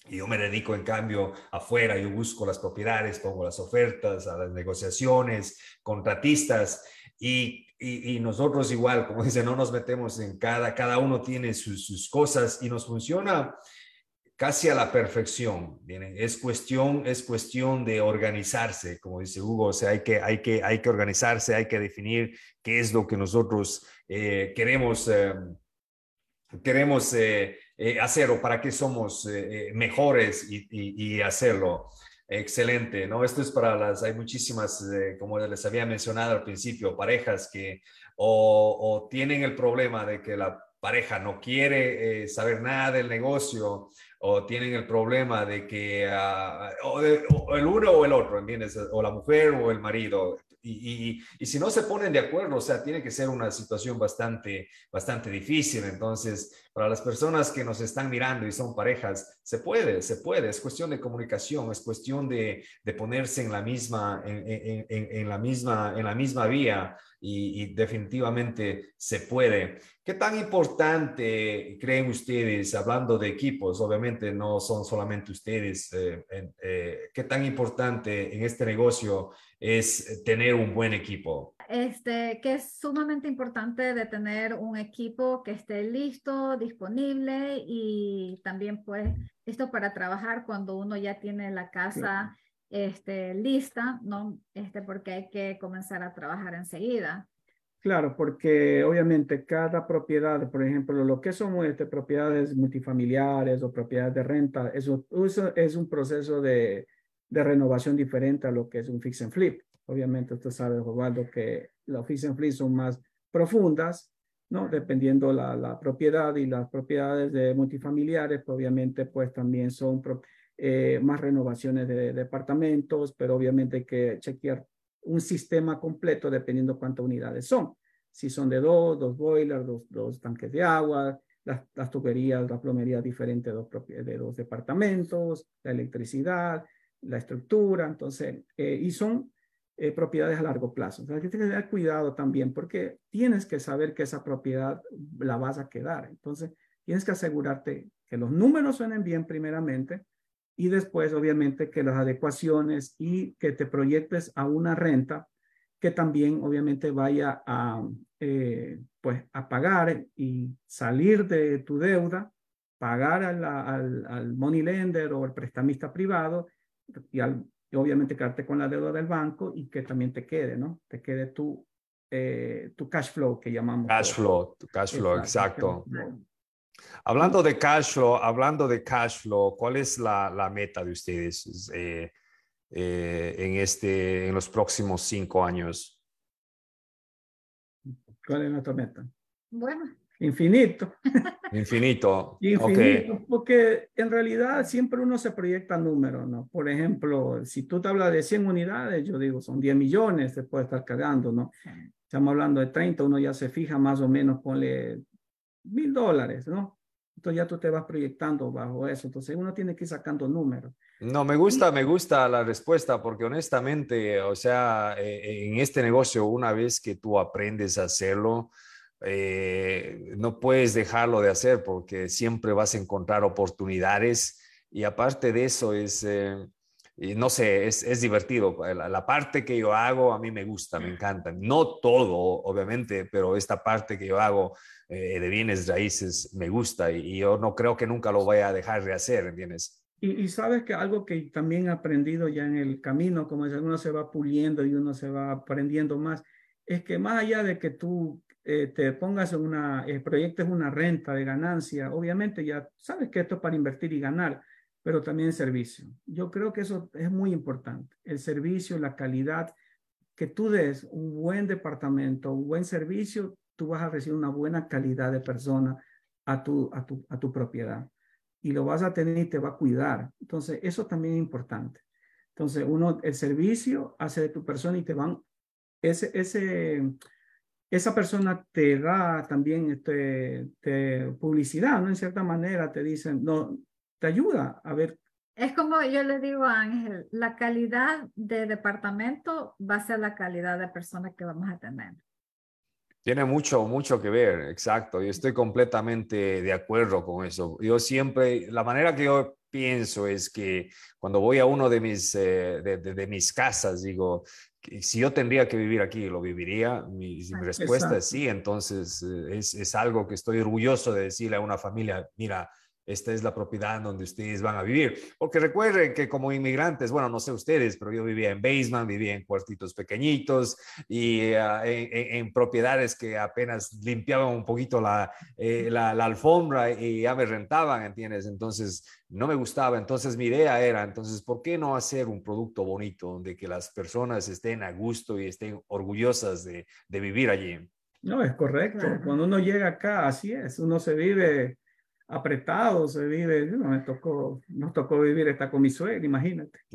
Y yo me dedico, en cambio, afuera, yo busco las propiedades, pongo las ofertas, a las negociaciones, contratistas, y, y, nosotros igual, como dice, no nos metemos en cada, cada uno tiene sus, sus cosas y nos funciona casi a la perfección. Es cuestión, es cuestión de organizarse, como dice Hugo, o sea, hay que, hay que, hay que organizarse, hay que definir qué es lo que nosotros eh, queremos, eh, queremos eh, hacer o para qué somos mejores y, y, hacerlo. Excelente, ¿no? Esto es para las, hay muchísimas, como les había mencionado al principio, parejas que o, tienen el problema de que la pareja no quiere saber nada del negocio o tienen el problema de que ah, o, el uno o el otro, ¿entiendes? O la mujer o el marido. Y, y, si no se ponen de acuerdo, o sea, tiene que ser una situación bastante, bastante difícil. Entonces, para las personas que nos están mirando y son parejas, se puede, se puede. Es cuestión de comunicación, es cuestión de, ponerse en la misma, en, la misma, en la misma vía y, definitivamente se puede. ¿Qué tan importante creen ustedes, hablando de equipos, obviamente no son solamente ustedes, eh, eh, qué tan importante en este negocio es tener un buen equipo? Este, que es sumamente importante de tener un equipo que esté listo, disponible y también pues listo para trabajar cuando uno ya tiene la casa este, lista, ¿no? Este, porque hay que comenzar a trabajar enseguida. Claro, porque obviamente cada propiedad, por ejemplo, lo que son este, propiedades multifamiliares o propiedades de renta, eso, es un proceso de, de, renovación diferente a lo que es un fix and flip. Obviamente usted sabe, Osvaldo, que los fix and flip son más profundas, ¿no? Dependiendo la, la propiedad y las propiedades de multifamiliares, pues, obviamente, pues también son eh, más renovaciones de, departamentos, pero obviamente hay que chequear un sistema completo dependiendo cuántas unidades son. Si son de dos, dos boilers, dos, dos tanques de agua, las, las tuberías, la plomería diferente de dos, de dos departamentos, la electricidad, la estructura, entonces, eh, y son eh, propiedades a largo plazo. Entonces, hay que tener cuidado también porque tienes que saber que esa propiedad la vas a quedar. Entonces, tienes que asegurarte que los números suenen bien primeramente, y después obviamente que las adecuaciones y que te proyectes a una renta que también obviamente vaya a, eh, pues, a pagar y salir de tu deuda, pagar al, al, money lender o el prestamista privado y, al, obviamente quedarte con la deuda del banco y que también te quede, ¿no? Te quede tu, eh, tu cash flow que llamamos. Cash flow, tu cash flow, exacto. Hablando de cash flow, hablando de cash flow, ¿cuál es la, la meta de ustedes eh, eh, en, este, en los próximos cinco años? ¿Cuál es nuestra meta? Bueno. Infinito. Infinito. Infinito, porque en realidad siempre uno se proyecta números, ¿no? Por ejemplo, si tú te hablas de 100 unidades, yo digo, son 10 millones, se puede estar cargando, ¿no? Estamos hablando de 30, uno ya se fija más o menos, ponle mil dólares, ¿no? Entonces ya tú te vas proyectando bajo eso. Entonces uno tiene que ir sacando números. No, me gusta, me gusta la respuesta porque honestamente, o sea, eh, en este negocio, una vez que tú aprendes a hacerlo, eh, no puedes dejarlo de hacer porque siempre vas a encontrar oportunidades y aparte de eso es, eh, no sé, es, es divertido. La, parte que yo hago a mí me gusta, me encanta. No todo, obviamente, pero esta parte que yo hago eh, de bienes raíces me gusta y, yo no creo que nunca lo vaya a dejar de hacer, ¿entiendes? Y, y, sabes que algo que también he aprendido ya en el camino, como es, uno se va puliendo y uno se va aprendiendo más, es que más allá de que tú eh, te pongas en una, eh, proyectes una renta de ganancia, obviamente ya sabes que esto es para invertir y ganar, pero también servicio. Yo creo que eso es muy importante, el servicio, la calidad, que tú des un buen departamento, un buen servicio, tú vas a recibir una buena calidad de persona a tu, a tu, a tu propiedad y lo vas a tener y te va a cuidar. Entonces, eso también es importante. Entonces, uno, el servicio hace de tu persona y te van, ese, ese, esa persona te da también este, te, publicidad, ¿no? En cierta manera te dicen, no, te ayuda a ver. Es como yo le digo a Ángel, la calidad de departamento va a ser la calidad de persona que vamos a tener. Tiene mucho, mucho que ver, exacto. Y estoy completamente de acuerdo con eso. Yo siempre, la manera que yo pienso es que cuando voy a uno de mis, eh, de, mis casas, digo, si yo tendría que vivir aquí, ¿lo viviría? Mi, respuesta es sí, entonces eh, es, es, algo que estoy orgulloso de decirle a una familia, mira, esta es la propiedad donde ustedes van a vivir. Porque recuerden que como inmigrantes, bueno, no sé ustedes, pero yo vivía en basement, vivía en cuartitos pequeñitos y ah, en, propiedades que apenas limpiaban un poquito la, eh, la, la, alfombra y ya me rentaban, ¿entiendes? Entonces, no me gustaba. Entonces, mi idea era, entonces, ¿por qué no hacer un producto bonito donde que las personas estén a gusto y estén orgullosas de, de vivir allí? No, es correcto. Cuando uno llega acá, así es, uno se vive apretado se vive. No, me tocó, nos tocó vivir esta con mi suegra, imagínate.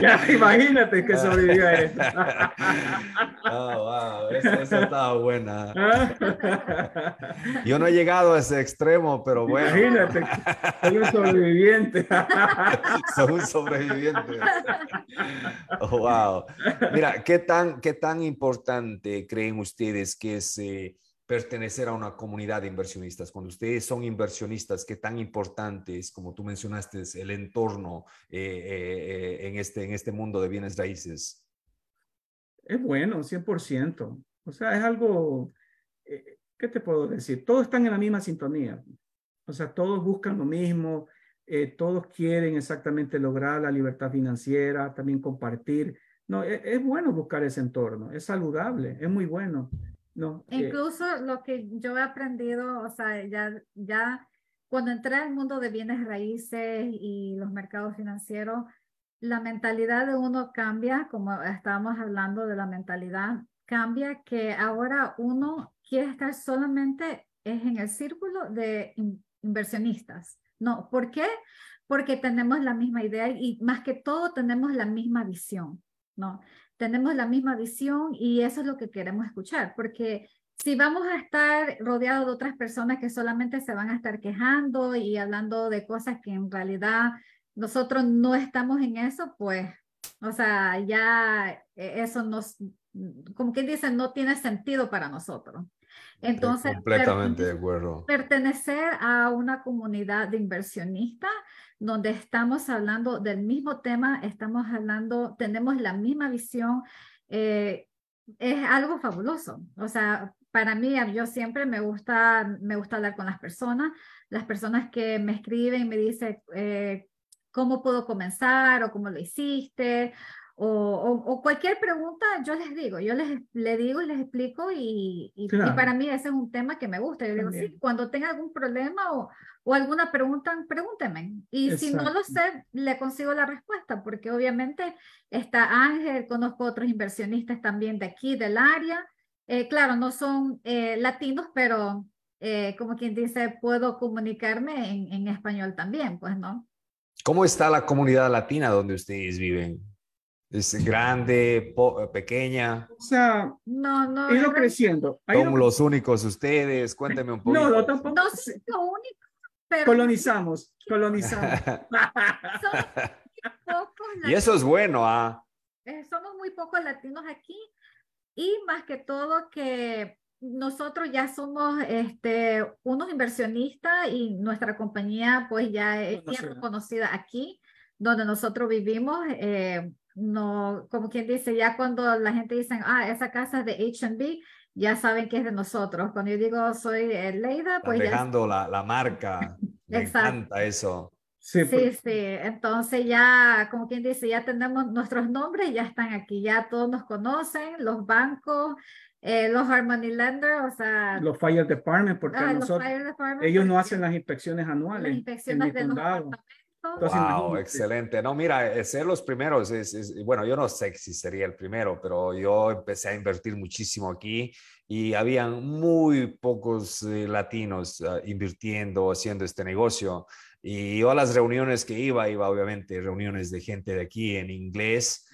ya, imagínate que sobrevivió a esto. oh, wow, eso, estaba buena. Yo no he llegado a ese extremo, pero bueno. Imagínate, soy un sobreviviente. soy un sobreviviente. Oh, wow. Mira, ¿qué tan, qué tan importante creen ustedes que es... Eh, pertenecer a una comunidad de inversionistas. Cuando ustedes son inversionistas, ¿qué tan importante es, como tú mencionaste, el entorno eh, eh, en, este, en este mundo de bienes raíces? Es bueno, 100%. O sea, es algo, eh, ¿qué te puedo decir? Todos están en la misma sintonía. O sea, todos buscan lo mismo, todos quieren exactamente lograr la libertad financiera, también compartir. No, es, es bueno buscar ese entorno, es saludable, es muy bueno. No, eh, Incluso lo que yo he aprendido, o sea, ya, ya cuando entré al mundo de bienes raíces y los mercados financieros, la mentalidad de uno cambia, como estábamos hablando de la mentalidad, cambia que ahora uno quiere estar solamente es en el círculo de inversionistas. No, ¿por qué? Porque tenemos la misma idea y más que todo tenemos la misma visión, ¿no? Tenemos la misma visión y eso es lo que queremos escuchar, porque si vamos a estar rodeados de otras personas que solamente se van a estar quejando y hablando de cosas que en realidad nosotros no estamos en eso, pues, o sea, ya e-, eso nos, como quien dice, no tiene sentido para nosotros. Entonces, completamente de acuerdo. Pertenecer a una comunidad de inversionistas donde estamos hablando del mismo tema, estamos hablando, tenemos la misma visión, eh, es algo fabuloso. O sea, para mí, yo siempre me gusta, me gusta hablar con las personas, las personas que me escriben, me dicen, eh, ¿cómo puedo comenzar? o ¿cómo lo hiciste? O, o, cualquier pregunta, yo les digo, yo les, les digo y les explico y, y, para mí ese es un tema que me gusta. Yo digo, sí, cuando tenga algún problema o, o alguna pregunta, pregúnteme. Y si no lo sé, le consigo la respuesta, porque obviamente está Ángel, conozco otros inversionistas también de aquí, del área. Eh, claro, no son eh, latinos, pero eh, como quien dice, puedo comunicarme en, en español también, pues, ¿no? ¿Cómo está la comunidad latina donde ustedes viven? ¿Es grande, pequeña? O sea, no, no. Ha ido creciendo. Son los únicos ustedes. Cuénteme un poco. No, no, tampoco. No son los únicos, pero. Colonizamos, colonizamos. y eso es bueno, ¿ah? Eh, somos muy pocos latinos aquí. Y más que todo que nosotros ya somos este, unos inversionistas y nuestra compañía pues ya es conocida aquí, donde nosotros vivimos. Eh, no, como quien dice, ya cuando la gente dice, ah, esa casa es de H&B, ya saben que es de nosotros. Cuando yo digo soy Leida, pues dejando la, la, marca. Me encanta eso. Sí, sí, sí, Entonces ya, como quien dice, ya tenemos nuestros nombres, ya están aquí, ya todos nos conocen, los bancos, eh, los Harmony Lender, o sea... Los Fire Department, porque ah, nosotros, ellos no hacen las inspecciones anuales. Las inspecciones de los wow, excelente. No, mira, eh, ser los primeros es, bueno, yo no sé si sería el primero, pero yo empecé a invertir muchísimo aquí y habían muy pocos eh, latinos uh, invirtiendo, haciendo este negocio. Y yo a las reuniones que iba, iba obviamente reuniones de gente de aquí en inglés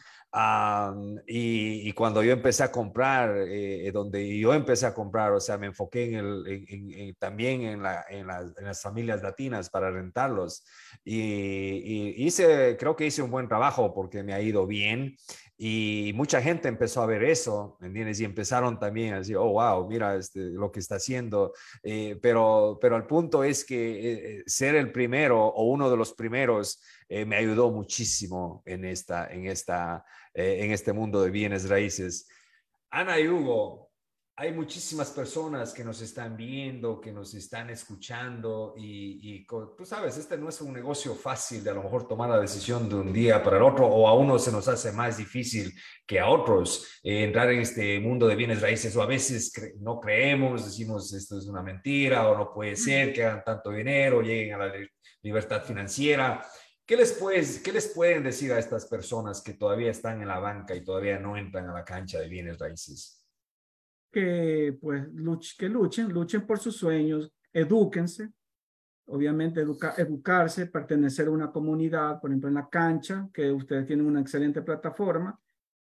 y, cuando yo empecé a comprar, eh, eh, donde yo empecé a comprar, o sea, me enfoqué en el, también en, la, en, las familias latinas para rentarlos. Y, hice, creo que hice un buen trabajo porque me ha ido bien. Y mucha gente empezó a ver eso, ¿entiendes? Y empezaron también a decir, oh, wow, mira este, lo que está haciendo. Eh, pero, pero el punto es que eh, ser el primero o uno de los primeros me ayudó muchísimo en, esta, en, esta, en este mundo de bienes raíces. Ana y Hugo, hay muchísimas personas que nos están viendo, que nos están escuchando y, tú sabes, este no es un negocio fácil de a lo mejor tomar la decisión de un día para el otro o a uno se nos hace más difícil que a otros eh, entrar en este mundo de bienes raíces o a veces no creemos, decimos esto es una mentira o no puede ser que hagan tanto dinero, lleguen a la libertad financiera. ¿Qué les, puedes, ¿Qué les pueden decir a estas personas que todavía están en la banca y todavía no entran a la cancha de bienes raíces? que pues luchen, luchen por sus sueños, edúquense, obviamente educarse, pertenecer a una comunidad, por ejemplo en la cancha, que ustedes tienen una excelente plataforma,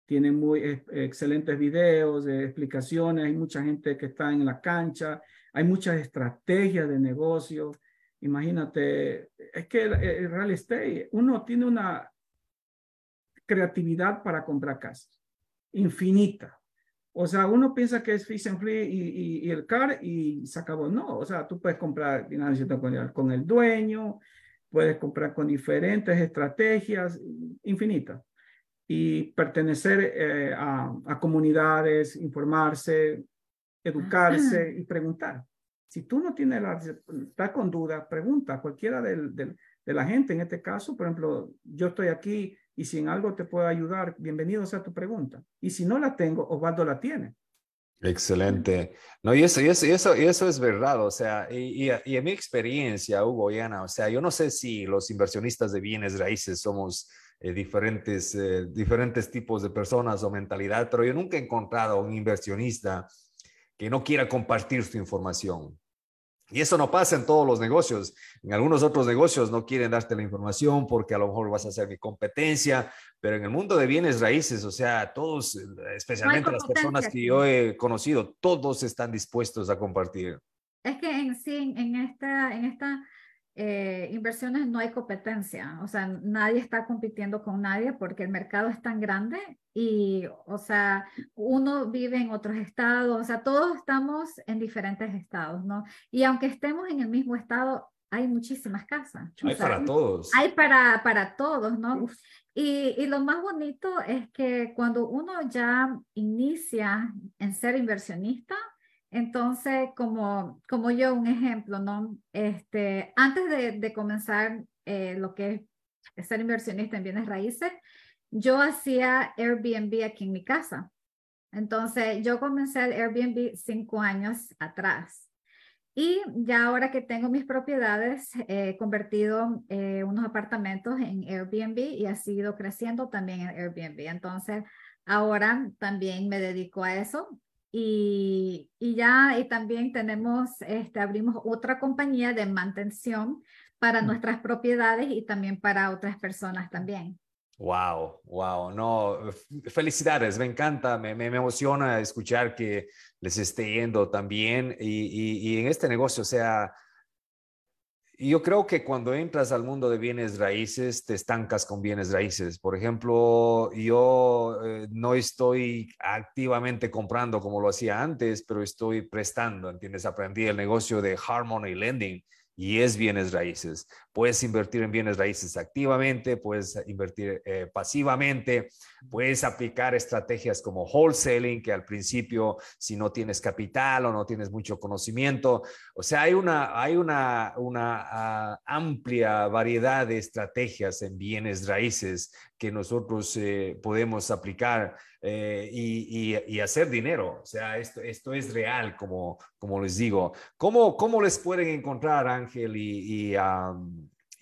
tienen muy excelentes videos, de explicaciones, hay mucha gente que está en la cancha, hay muchas estrategias de negocio. Imagínate, es que el real estate, uno tiene una creatividad para comprar casas, infinita. O sea, uno piensa que es Fish and Free y, el car y se acabó. No, o sea, tú puedes comprar con, con el dueño, puedes comprar con diferentes estrategias infinitas y pertenecer eh, a, a, comunidades, informarse, educarse y preguntar. Si tú no tienes la, estás con duda, pregunta a cualquiera de la gente. En este caso, por ejemplo, yo estoy aquí y si en algo te puedo ayudar, bienvenido sea tu pregunta. Y si no la tengo, Osvaldo la tiene. Excelente. No, y eso, y eso, y eso, y eso es verdad. O sea, y, y, en mi experiencia, Hugo y Ana, o sea, yo no sé si los inversionistas de bienes raíces somos eh, diferentes, eh, diferentes tipos de personas o mentalidad, pero yo nunca he encontrado un inversionista que no quiera compartir su información. Y eso no pasa en todos los negocios. En algunos otros negocios no quieren darte la información porque a lo mejor vas a ser mi competencia, pero en el mundo de bienes raíces, o sea, todos, especialmente las personas que yo he conocido, todos están dispuestos a compartir. Es que en sí, en esta, en esta eh, inversiones no hay competencia, o sea, nadie está compitiendo con nadie porque el mercado es tan grande y, o sea, uno vive en otros estados, o sea, todos estamos en diferentes estados, ¿no? Y aunque estemos en el mismo estado, hay muchísimas casas. Hay para todos. Hay para, para todos, ¿no? Y, y, lo más bonito es que cuando uno ya inicia en ser inversionista, entonces, como, como yo, un ejemplo, ¿no? Este, antes de, comenzar eh, lo que es ser inversionista en bienes raíces, yo hacía Airbnb aquí en mi casa. Entonces, yo comencé el Airbnb cinco años atrás. Y ya ahora que tengo mis propiedades, he convertido eh, unos apartamentos en Airbnb y ha sido creciendo también en Airbnb. Entonces, ahora también me dedico a eso y, y, ya, y también tenemos, este, abrimos otra compañía de mantención para mm. nuestras propiedades y también para otras personas también. Wow, wow, no, felicidades, me encanta, me, me, emociona escuchar que les esté yendo también y, y, y en este negocio, o sea, yo creo que cuando entras al mundo de bienes raíces, te estancas con bienes raíces. Por ejemplo, yo eh, no estoy activamente comprando como lo hacía antes, pero estoy prestando, ¿entiendes? Aprendí el negocio de Harmony Lending y es bienes raíces. Puedes invertir en bienes raíces activamente, puedes invertir eh, pasivamente, puedes aplicar estrategias como wholesaling, que al principio si no tienes capital o no tienes mucho conocimiento, o sea, hay una, hay una, una ah, amplia variedad de estrategias en bienes raíces que nosotros eh, podemos aplicar eh, y, y, hacer dinero. O sea, esto, esto es real, como, como les digo. ¿Cómo, ¿Cómo les pueden encontrar, Ángel y,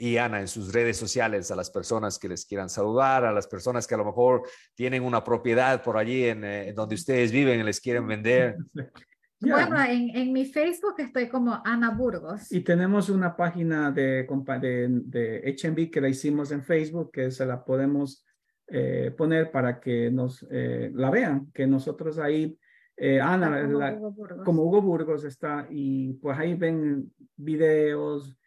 y, Ana, en sus redes sociales a las personas que les quieran saludar, a las personas que a lo mejor tienen una propiedad por allí en, eh, donde ustedes viven y les quieren vender? Bueno, en, en, mi Facebook estoy como Ana Burgos. Y tenemos una página de, de, de HMB que la hicimos en Facebook, que se la podemos eh, poner para que nos eh, la vean, que nosotros ahí, eh, Ana, como, Hugo Burgos está, y pues ahí ven videos,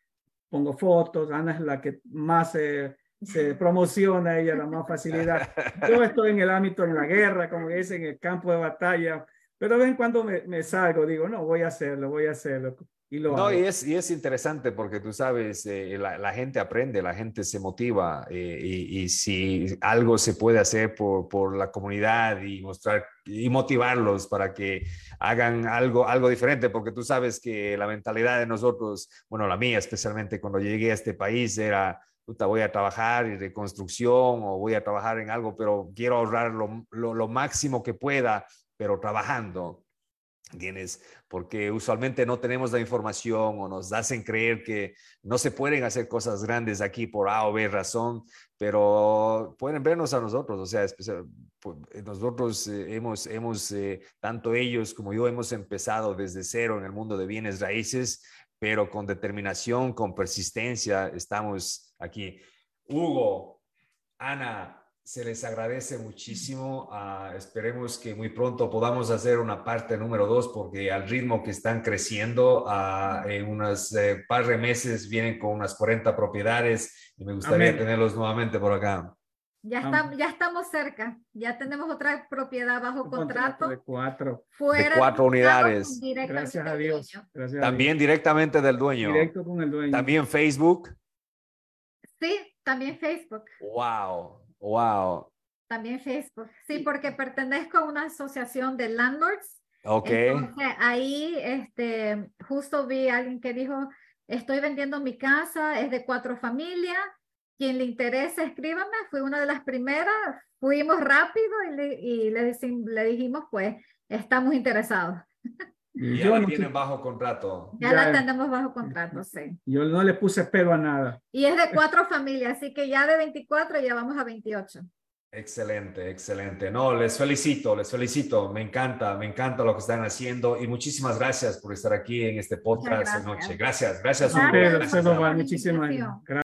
pongo fotos, Ana es la que más se promociona ella la más facilidad. Yo estoy en el ámbito en la guerra, como dicen, en el campo de batalla, pero ven cuando me, me salgo, digo, no, voy a hacerlo, voy a hacerlo. Y lo no, y es, y es interesante porque tú sabes, eh, la, la, gente aprende, la gente se motiva eh, y, y, si algo se puede hacer por, por, la comunidad y mostrar y motivarlos para que hagan algo, algo diferente, porque tú sabes que la mentalidad de nosotros, bueno, la mía especialmente cuando llegué a este país era, puta, voy a trabajar en reconstrucción o voy a trabajar en algo, pero quiero ahorrar lo, lo, lo máximo que pueda, pero trabajando. ¿Tienes? Porque usualmente no tenemos la información o nos hacen creer que no se pueden hacer cosas grandes aquí por A o B razón, pero pueden vernos a nosotros, o sea, nosotros eh, hemos, hemos eh, tanto ellos como yo hemos empezado desde cero en el mundo de bienes raíces, pero con determinación, con persistencia, estamos aquí. Hugo, Ana, se les agradece muchísimo. Uh, esperemos que muy pronto podamos hacer una parte número dos, porque al ritmo que están creciendo, uh, en unos eh, par de meses vienen con unas 40 propiedades y me gustaría Amén. tenerlos nuevamente por acá. Ya, está, ya estamos cerca, ya tenemos otra propiedad bajo Un contrato. de cuatro. Fuera de cuatro unidades. Gracias a Dios. Gracias También a Dios. directamente del dueño. Directo con el dueño. También Facebook. Sí, también Facebook. Wow. Wow. También Facebook. Sí, porque pertenezco a una asociación de landlords. Ok. Entonces, ahí este, justo vi a alguien que dijo, estoy vendiendo mi casa, es de cuatro familias, quien le interese, escríbame. Fui una de las primeras, fuimos rápido y le, y le, le dijimos, pues, estamos interesados. Y ya la tienen bajo contrato. Ya, ya, la tenemos bajo contrato, sí. Yo no le puse pelo a nada. Y es de cuatro familias, así que ya de 24 ya vamos a 28. Excelente, excelente. No, les felicito, les felicito. Me encanta, me encanta lo que están haciendo y muchísimas gracias por estar aquí en este podcast de noche. Gracias, gracias. gracias, gracias, gracias. Muchísimas gracias.